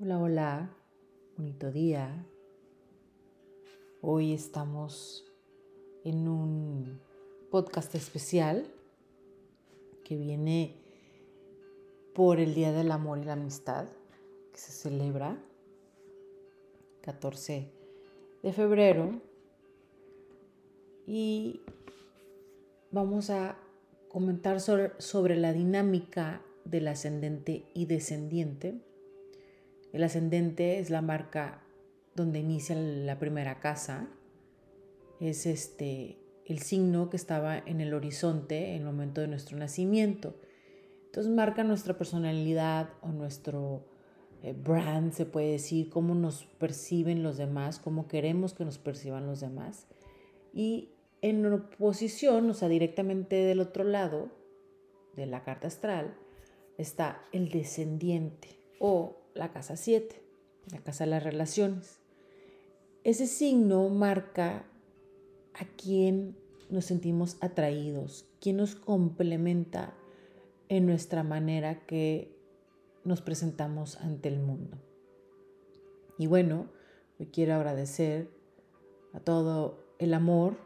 Hola, hola, bonito día. Hoy estamos en un podcast especial que viene por el Día del Amor y la Amistad, que se celebra 14 de febrero. Y vamos a comentar sobre, sobre la dinámica del ascendente y descendiente el ascendente es la marca donde inicia la primera casa. Es este el signo que estaba en el horizonte en el momento de nuestro nacimiento. Entonces marca nuestra personalidad o nuestro eh, brand, se puede decir, cómo nos perciben los demás, cómo queremos que nos perciban los demás. Y en oposición, o sea, directamente del otro lado de la carta astral, está el descendiente o la casa 7, la casa de las relaciones. Ese signo marca a quién nos sentimos atraídos, quién nos complementa en nuestra manera que nos presentamos ante el mundo. Y bueno, hoy quiero agradecer a todo el amor,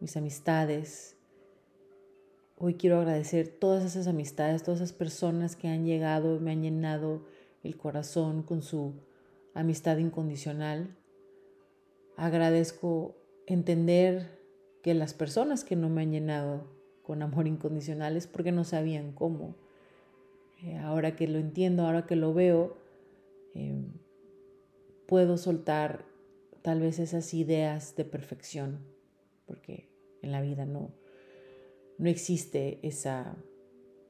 mis amistades. Hoy quiero agradecer todas esas amistades, todas esas personas que han llegado, me han llenado el corazón con su amistad incondicional. Agradezco entender que las personas que no me han llenado con amor incondicional es porque no sabían cómo. Eh, ahora que lo entiendo, ahora que lo veo, em, puedo soltar tal vez esas ideas de perfección, porque en la vida no, no existe esa,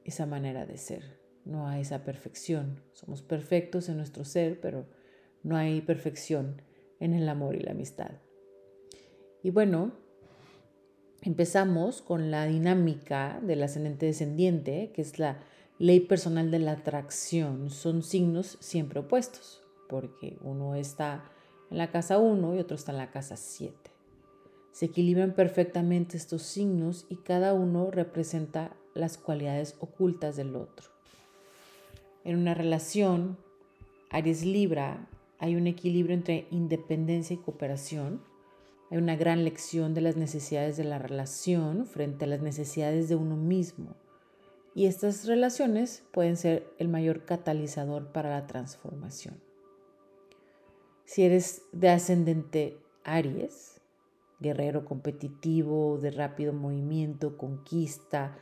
esa manera de ser no hay esa perfección. Somos perfectos en nuestro ser, pero no hay perfección en el amor y la amistad. Y bueno, empezamos con la dinámica del ascendente descendiente, que es la ley personal de la atracción. Son signos siempre opuestos, porque uno está en la casa 1 y otro está en la casa 7. Se equilibran perfectamente estos signos y cada uno representa las cualidades ocultas del otro en una relación Aries Libra hay un equilibrio entre independencia y cooperación. Hay una gran lección de las necesidades de la relación frente a las necesidades de uno mismo. Y estas relaciones pueden ser el mayor catalizador para la transformación. Si eres de ascendente Aries, guerrero competitivo, de rápido movimiento, conquista,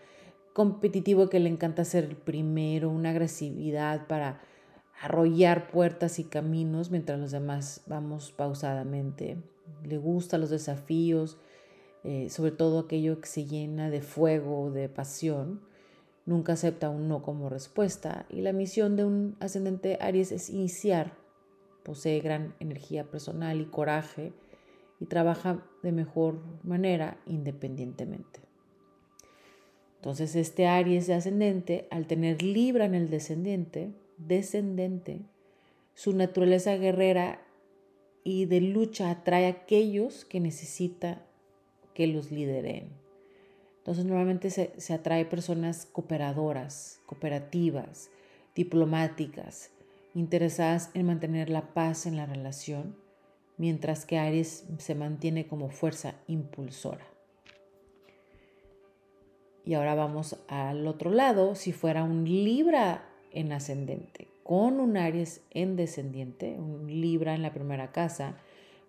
competitivo que le encanta ser el primero, una agresividad para arrollar puertas y caminos mientras los demás vamos pausadamente. Le gustan los desafíos, eh, sobre todo aquello que se llena de fuego, de pasión. Nunca acepta un no como respuesta y la misión de un ascendente Aries es iniciar. Posee gran energía personal y coraje y trabaja de mejor manera independientemente. Entonces este Aries de ascendente, al tener Libra en el descendiente, descendente, su naturaleza guerrera y de lucha atrae a aquellos que necesita que los lideren. Entonces normalmente se, se atrae personas cooperadoras, cooperativas, diplomáticas, interesadas en mantener la paz en la relación, mientras que Aries se mantiene como fuerza impulsora. Y ahora vamos al otro lado, si fuera un Libra en ascendente, con un Aries en descendiente, un Libra en la primera casa,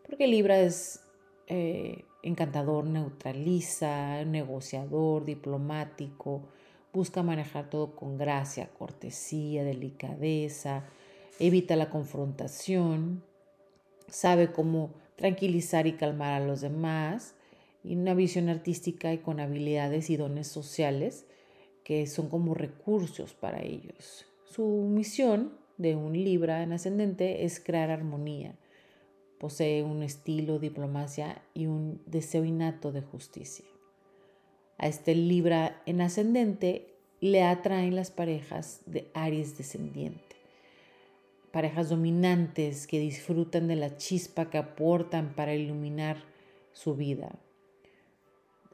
porque Libra es eh, encantador, neutraliza, negociador, diplomático, busca manejar todo con gracia, cortesía, delicadeza, evita la confrontación, sabe cómo tranquilizar y calmar a los demás, una visión artística y con habilidades y dones sociales que son como recursos para ellos. Su misión de un Libra en ascendente es crear armonía. Posee un estilo, diplomacia y un deseo innato de justicia. A este Libra en ascendente le atraen las parejas de Aries descendiente. Parejas dominantes que disfrutan de la chispa que aportan para iluminar su vida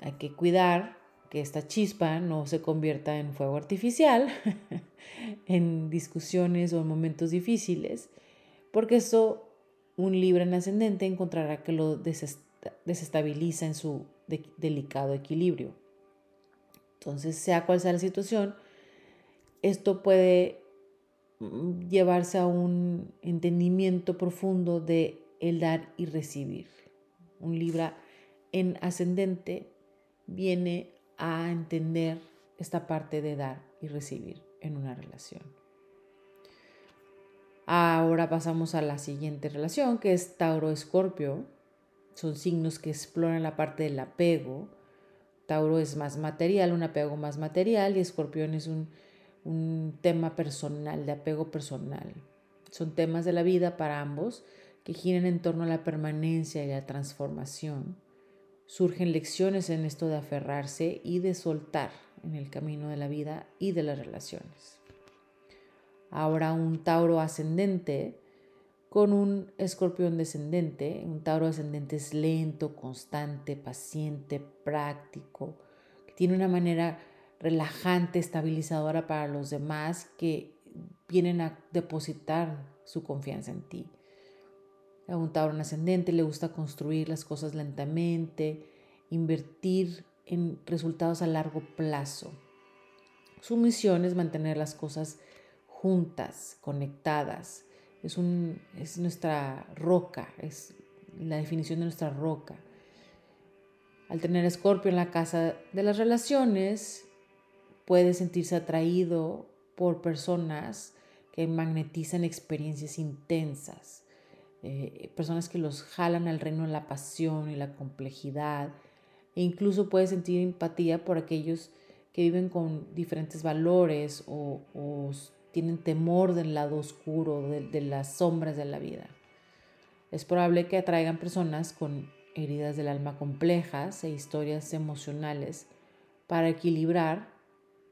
hay que cuidar que esta chispa no se convierta en fuego artificial, en discusiones o en momentos difíciles, porque eso un Libra en ascendente encontrará que lo desestabiliza en su delicado equilibrio. Entonces, sea cual sea la situación, esto puede mm, llevarse a un entendimiento profundo de el dar y recibir. Un Libra en ascendente viene a entender esta parte de dar y recibir en una relación. Ahora pasamos a la siguiente relación, que es Tauro-Escorpio. Son signos que exploran la parte del apego. Tauro es más material, un apego más material, y Escorpión es un, un tema personal, de apego personal. Son temas de la vida para ambos que giran en torno a la permanencia y la transformación surgen lecciones en esto de aferrarse y de soltar en el camino de la vida y de las relaciones. Ahora un Tauro ascendente con un escorpión descendente. Un Tauro ascendente es lento, constante, paciente, práctico, tiene una manera relajante, estabilizadora para los demás que vienen a depositar su confianza en ti. Un Tauro ascendente le gusta construir las cosas lentamente, invertir en resultados a largo plazo. Su misión es mantener las cosas juntas, conectadas. Es, un, es nuestra roca, es la definición de nuestra roca. Al tener Escorpio en la casa de las relaciones, puede sentirse atraído por personas que magnetizan experiencias intensas eh, personas que los jalan al reino de la pasión y la complejidad, e incluso puede sentir empatía por aquellos que viven con diferentes valores o, tienen temor del lado oscuro, de las sombras de la vida. Es probable que atraigan personas con heridas del alma complejas e historias emocionales para equilibrar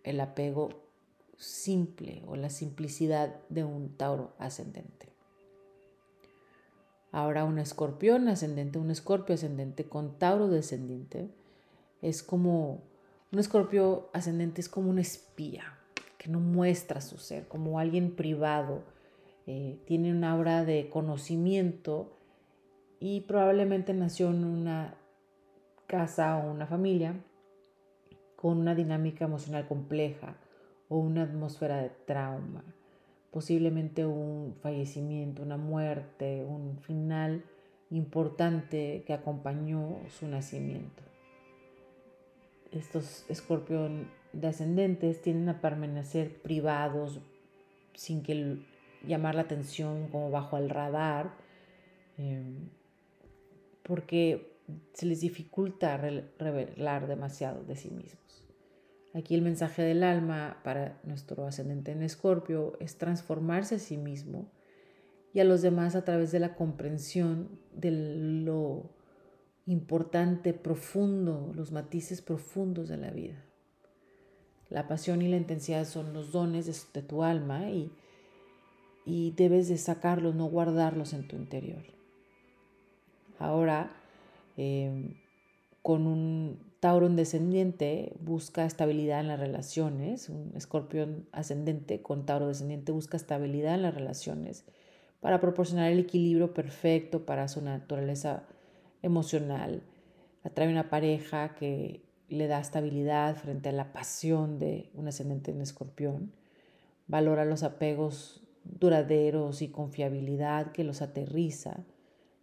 el apego simple o la simplicidad de un Tauro ascendente. Ahora un escorpión ascendente, un escorpio ascendente con Tauro descendiente, es como, un escorpio ascendente es como un espía que no muestra su ser, como alguien privado, eh, tiene una aura de conocimiento y probablemente nació en una casa o una familia con una dinámica emocional compleja o una atmósfera de trauma posiblemente un fallecimiento, una muerte, un final importante que acompañó su nacimiento. Estos escorpión descendentes tienden a permanecer privados sin que llamar la atención como bajo el radar, em, porque se les dificulta revelar demasiado de sí mismos. Aquí el mensaje del alma para nuestro ascendente en Escorpio es transformarse a sí mismo y a los demás a través de la comprensión de lo importante, profundo, los matices profundos de la vida. La pasión y la intensidad son los dones de, tu alma y, y debes de sacarlos, no guardarlos en tu interior. Ahora, eh, con un Tauro en descendiente busca estabilidad en las relaciones, un escorpión ascendente con Tauro descendiente busca estabilidad en las relaciones para proporcionar el equilibrio perfecto para su naturaleza emocional. Atrae una pareja que le da estabilidad frente a la pasión de un ascendente en escorpión. Valora los apegos duraderos y confiabilidad que los aterriza.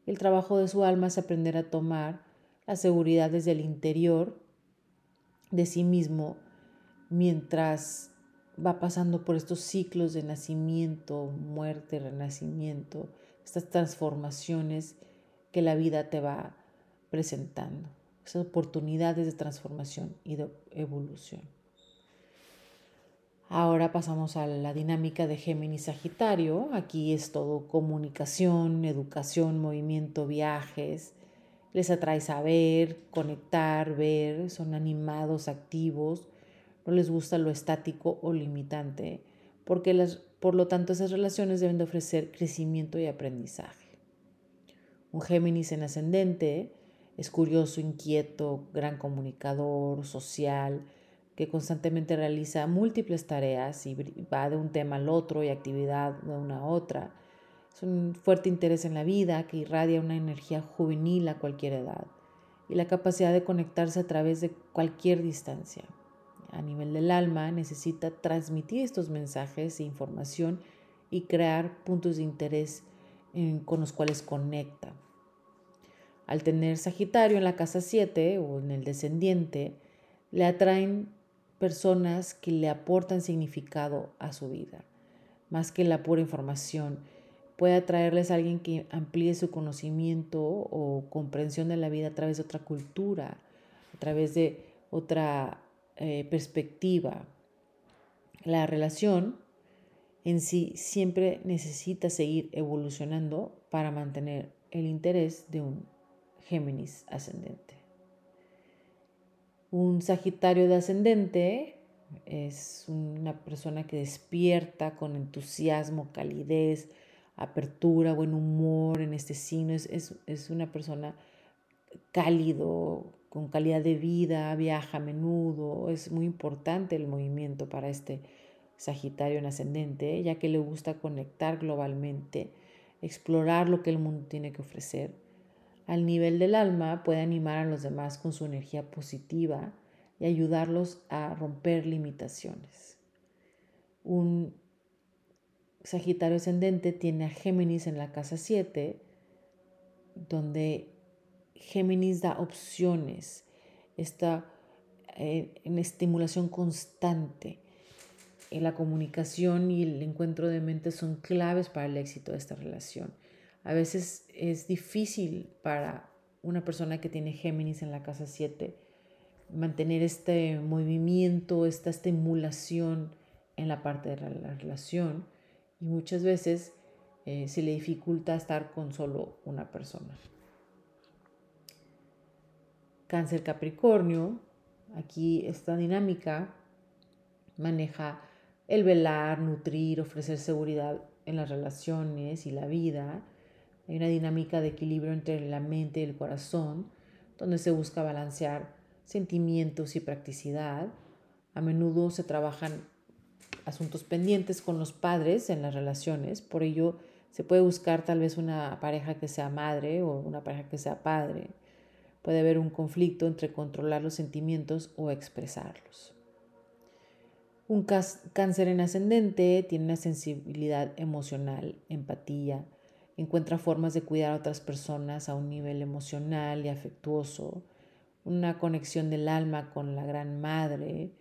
El trabajo de su alma es aprender a tomar la seguridad desde el interior de sí mismo mientras va pasando por estos ciclos de nacimiento, muerte, renacimiento, estas transformaciones que la vida te va presentando, esas oportunidades de transformación y de evolución. Ahora pasamos a la dinámica de Géminis Sagitario. Aquí es todo comunicación, educación, movimiento, viajes, les atrae saber, conectar, ver, son animados, activos, no les gusta lo estático o limitante, porque las, por lo tanto esas relaciones deben de ofrecer crecimiento y aprendizaje. Un Géminis en ascendente Es curioso, inquieto, gran comunicador, social, que constantemente realiza múltiples tareas y va de un tema al otro y actividad de una a otra. Es un fuerte interés en la vida que irradia una energía juvenil a cualquier edad y la capacidad de conectarse a través de cualquier distancia. A nivel del alma necesita transmitir estos mensajes e información y crear puntos de interés con los cuales conecta. Al tener Sagitario en la casa 7 o en el descendiente, le atraen personas que le aportan significado a su vida, más que la pura información. Puede atraerles a alguien que amplíe su conocimiento o comprensión de la vida a través de otra cultura, a través de otra eh, perspectiva. La relación en sí siempre necesita seguir evolucionando para mantener el interés de un Géminis ascendente. Un Sagitario de ascendente es una persona que despierta con entusiasmo, calidez, apertura, buen humor en este signo. Es, es una persona cálido, con calidad de vida, viaja a menudo. Es muy importante el movimiento para este Sagitario en ascendente, ya que le gusta conectar globalmente, explorar lo que el mundo tiene que ofrecer al nivel del alma puede animar a los demás con su energía positiva y ayudarlos a romper limitaciones. Un Sagitario ascendente tiene a Géminis en la casa 7, donde Géminis da opciones, está eh, en estimulación constante. La comunicación y el encuentro de mentes son claves para el éxito de esta relación. A veces es difícil para una persona que tiene Géminis en la casa 7 mantener este movimiento, esta estimulación en la parte de la relación y muchas veces eh, se le dificulta estar con solo una persona. Cáncer Capricornio, aquí esta dinámica maneja el velar, nutrir, ofrecer seguridad en las relaciones y la vida, hay una dinámica de equilibrio entre la mente y el corazón, donde se busca balancear sentimientos y practicidad. A menudo se trabajan asuntos pendientes con los padres en las relaciones, por ello se puede buscar tal vez una pareja que sea madre o una pareja que sea padre. Puede haber un conflicto entre controlar los sentimientos o expresarlos. Un cáncer en ascendente tiene una sensibilidad emocional, empatía, encuentra formas de cuidar a otras personas a un nivel emocional y afectuoso, una conexión del alma con la gran madre.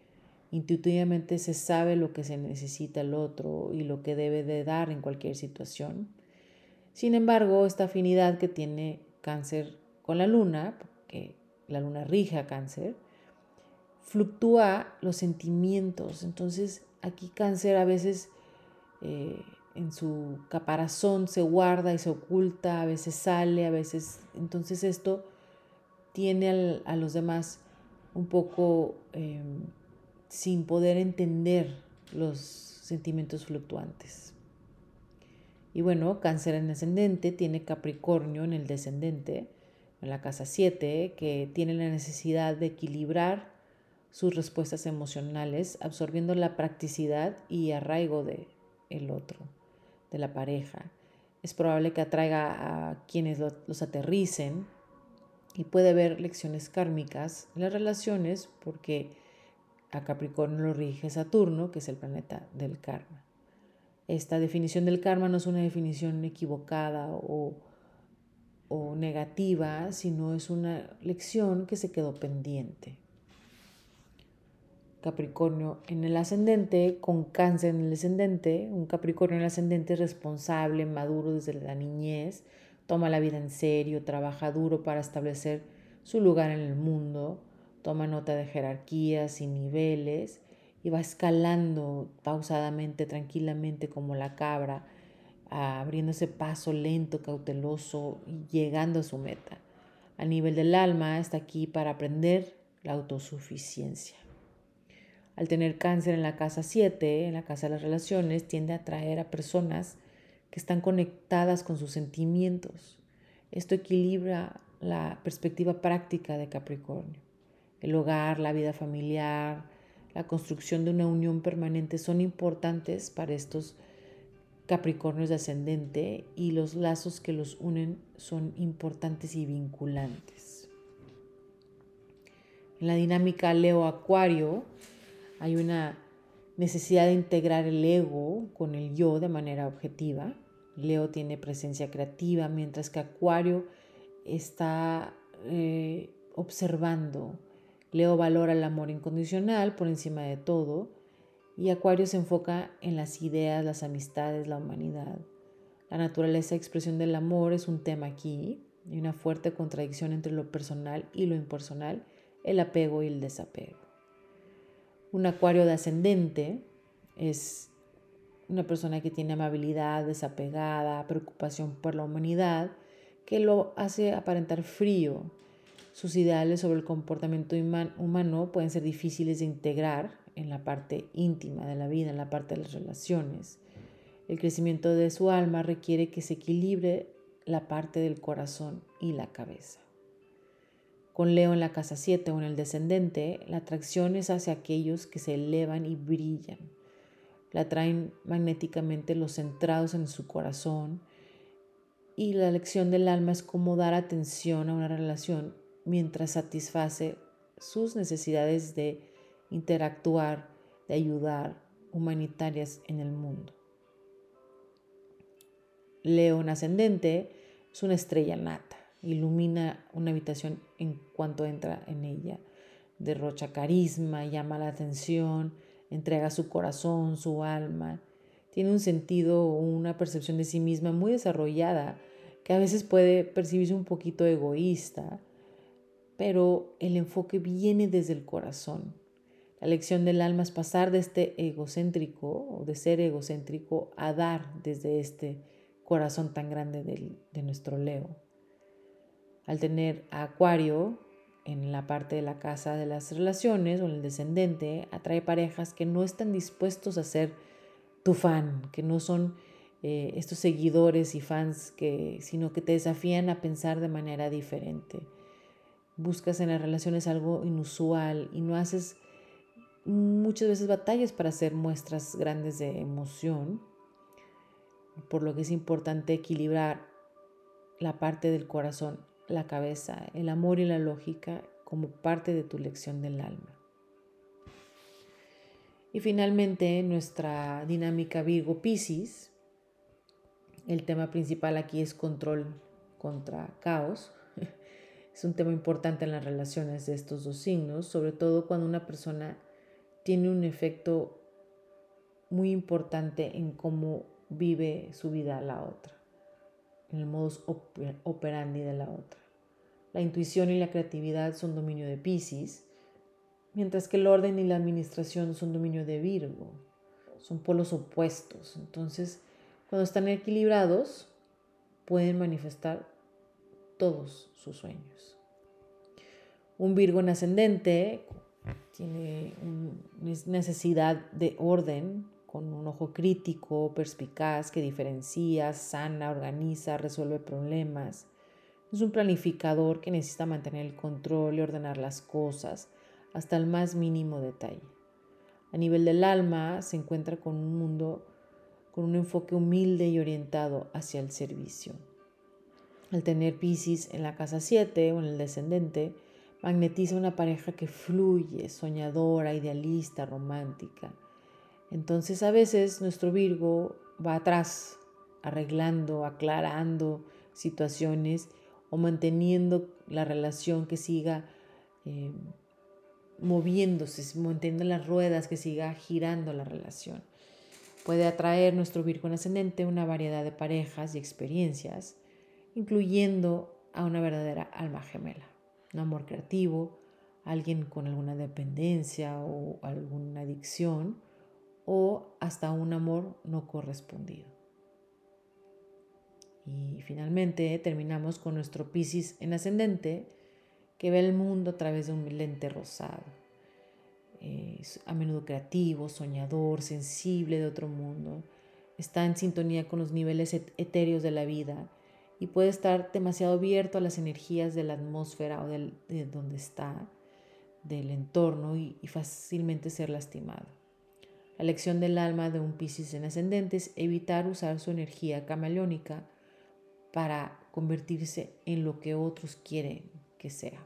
Intuitivamente se sabe lo que se necesita el otro y lo que debe de dar en cualquier situación. Sin embargo, esta afinidad que tiene cáncer con la luna, porque la luna rige a cáncer, fluctúa los sentimientos. Entonces, aquí cáncer a veces eh, en su caparazón se guarda y se oculta, a veces sale, a veces... Entonces esto tiene a los demás un poco em, sin poder entender los sentimientos fluctuantes. Y bueno, cáncer en ascendente tiene Capricornio en el descendente, en la casa 7, que tiene la necesidad de equilibrar sus respuestas emocionales, absorbiendo la practicidad y arraigo de el otro de la pareja. Es probable que atraiga a quienes los aterricen y puede haber lecciones kármicas en las relaciones porque a Capricornio lo rige Saturno, que es el planeta del karma. Esta definición del karma no es una definición equivocada o, o negativa, sino es una lección que se quedó pendiente. Capricornio en el ascendente, con cáncer en el descendente, un Capricornio en el ascendente responsable, maduro desde la niñez, toma la vida en serio, trabaja duro para establecer su lugar en el mundo, toma nota de jerarquías y niveles y va escalando pausadamente, tranquilamente como la cabra, abriéndose paso lento, cauteloso y llegando a su meta. A nivel del alma está aquí para aprender la autosuficiencia. Al tener cáncer en la casa 7, en la casa de las relaciones, tiende a atraer a personas que están conectadas con sus sentimientos. Esto equilibra la perspectiva práctica de Capricornio. El hogar, la vida familiar, la construcción de una unión permanente son importantes para estos Capricornios de ascendente y los lazos que los unen son importantes y vinculantes. En la dinámica Leo-Acuario hay una necesidad de integrar el ego con el yo de manera objetiva. Leo tiene presencia creativa, mientras que Acuario está eh, observando. Leo valora el amor incondicional por encima de todo y Acuario se enfoca en las ideas, las amistades, la humanidad. La naturaleza y expresión del amor es un tema aquí. Hay una fuerte contradicción entre lo personal y lo impersonal, el apego y el desapego. Un acuario de ascendente es una persona que tiene amabilidad, desapegada, preocupación por la humanidad, que lo hace aparentar frío. Sus ideales sobre el comportamiento humano pueden ser difíciles de integrar en la parte íntima de la vida, en la parte de las relaciones. El crecimiento de su alma requiere que se equilibre la parte del corazón y la cabeza. Con Leo en la casa 7 o en el descendente, la atracción es hacia aquellos que se elevan y brillan. La atraen magnéticamente los centrados en su corazón y la lección del alma es cómo dar atención a una relación mientras satisface sus necesidades de interactuar, de ayudar, humanitarias en el mundo. León ascendente es una estrella nata, ilumina una habitación en cuanto entra en ella, derrocha carisma, llama la atención, entrega su corazón, su alma, tiene un sentido o una percepción de sí misma muy desarrollada, que a veces puede percibirse un poquito egoísta, pero el enfoque viene desde el corazón. La lección del alma es pasar de este egocéntrico o de ser egocéntrico a dar desde este corazón tan grande de, nuestro Leo. Al tener a Acuario en la parte de la casa de las relaciones o en el descendente, atrae parejas que no están dispuestos a ser tu fan, que no son eh, estos seguidores y fans, que, sino que te desafían a pensar de manera diferente. Buscas en las relaciones algo inusual y no haces muchas veces batallas para hacer muestras grandes de emoción, por lo que es importante equilibrar la parte del corazón, la cabeza, el amor y la lógica como parte de tu lección del alma. Y finalmente nuestra dinámica Virgo Piscis. El tema principal aquí es control contra caos. Es un tema importante en las relaciones de estos dos signos, sobre todo cuando una persona tiene un efecto muy importante en cómo vive su vida la otra, en el modus operandi de la otra. La intuición y la creatividad son dominio de Pisces, mientras que el orden y la administración son dominio de Virgo. Son polos opuestos. Entonces, cuando están equilibrados, pueden manifestar todos sus sueños. Un Virgo en ascendente tiene necesidad de orden, con un ojo crítico, perspicaz, que diferencia, sana, organiza, resuelve problemas. Es un planificador que necesita mantener el control y ordenar las cosas hasta el más mínimo detalle. A nivel del alma se encuentra con un mundo con un enfoque humilde y orientado hacia el servicio. Al tener Pisces en la casa 7 o en el descendente, magnetiza una pareja que fluye, soñadora, idealista, romántica. Entonces a veces nuestro Virgo va atrás, arreglando, aclarando situaciones o manteniendo la relación que siga eh, moviéndose, manteniendo las ruedas, que siga girando la relación. Puede atraer nuestro Virgo en ascendente una variedad de parejas y experiencias, incluyendo a una verdadera alma gemela un amor creativo, alguien con alguna dependencia o alguna adicción o hasta un amor no correspondido. Y finalmente terminamos con nuestro Piscis en ascendente que ve el mundo a través de un lente rosado. Es a menudo creativo, soñador, sensible de otro mundo. Está en sintonía con los niveles etéreos de la vida y puede estar demasiado abierto a las energías de la atmósfera o de donde está, del entorno y, y fácilmente ser lastimado. La lección del alma de un Piscis en ascendente es evitar usar su energía camaleónica para convertirse en lo que otros quieren que sea.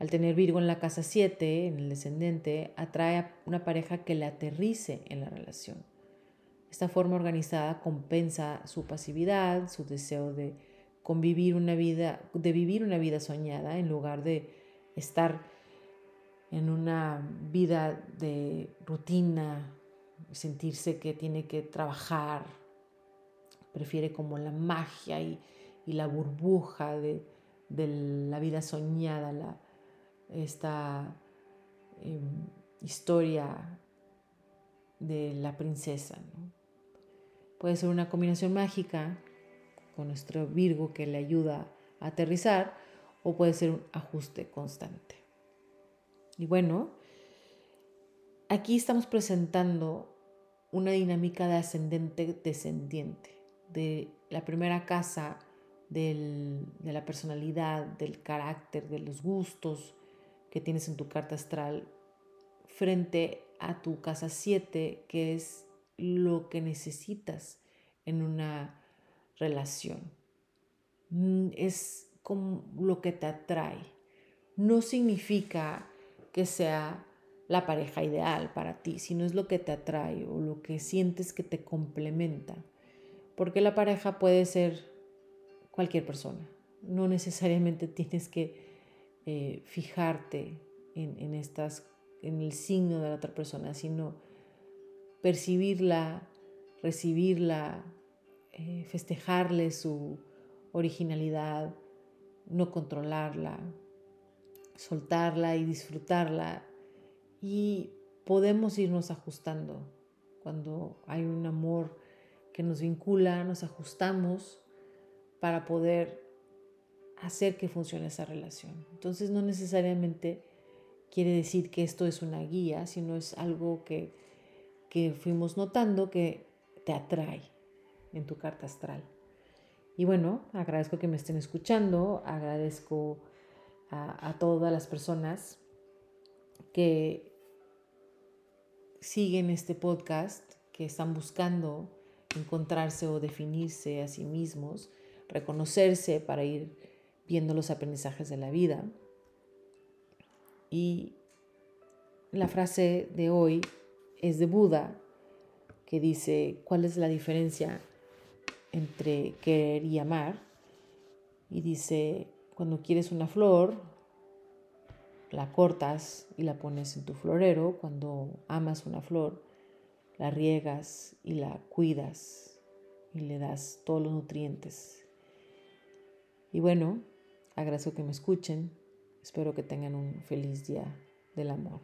Al tener Virgo en la casa 7, en el descendente, atrae a una pareja que le aterrice en la relación. Esta forma organizada compensa su pasividad, su deseo de convivir una vida, de vivir una vida soñada en lugar de estar en una vida de rutina, sentirse que tiene que trabajar, prefiere como la magia y, la burbuja de, la vida soñada, esta em, historia de la princesa. Puede ser una combinación mágica con nuestro Virgo que le ayuda a aterrizar o puede ser un ajuste constante. Y bueno, aquí estamos presentando una dinámica de ascendente descendiente, de la primera casa de la personalidad, del carácter, de los gustos que tienes en tu carta astral, frente a tu casa 7, que es lo que necesitas en una relación. Mm, es como lo que te atrae. No significa que sea la pareja ideal para ti, sino es lo que te atrae o lo que sientes que te complementa. Porque la pareja puede ser cualquier persona. No necesariamente tienes que eh, fijarte en, estas, en el signo de la otra persona, sino percibirla, recibirla, eh, festejarle su originalidad, no controlarla, soltarla y disfrutarla. Y podemos irnos ajustando. Cuando hay un amor que nos vincula, nos ajustamos para poder hacer que funcione esa relación. Entonces no necesariamente quiere decir que esto es una guía, sino es algo que, que fuimos notando que te atrae en tu carta astral. Y bueno, agradezco que me estén escuchando, agradezco a, todas las personas que siguen este podcast, que están buscando encontrarse o definirse a sí mismos, reconocerse para ir viendo los aprendizajes de la vida. Y la frase de hoy es de Buda, que dice, ¿cuál es la diferencia entre querer y amar? Y dice, cuando quieres una flor, la cortas y la pones en tu florero. Cuando amas una flor, la riegas y la cuidas y le das todos los nutrientes. Y bueno, Agradezco que me escuchen. Espero que tengan un feliz día del amor.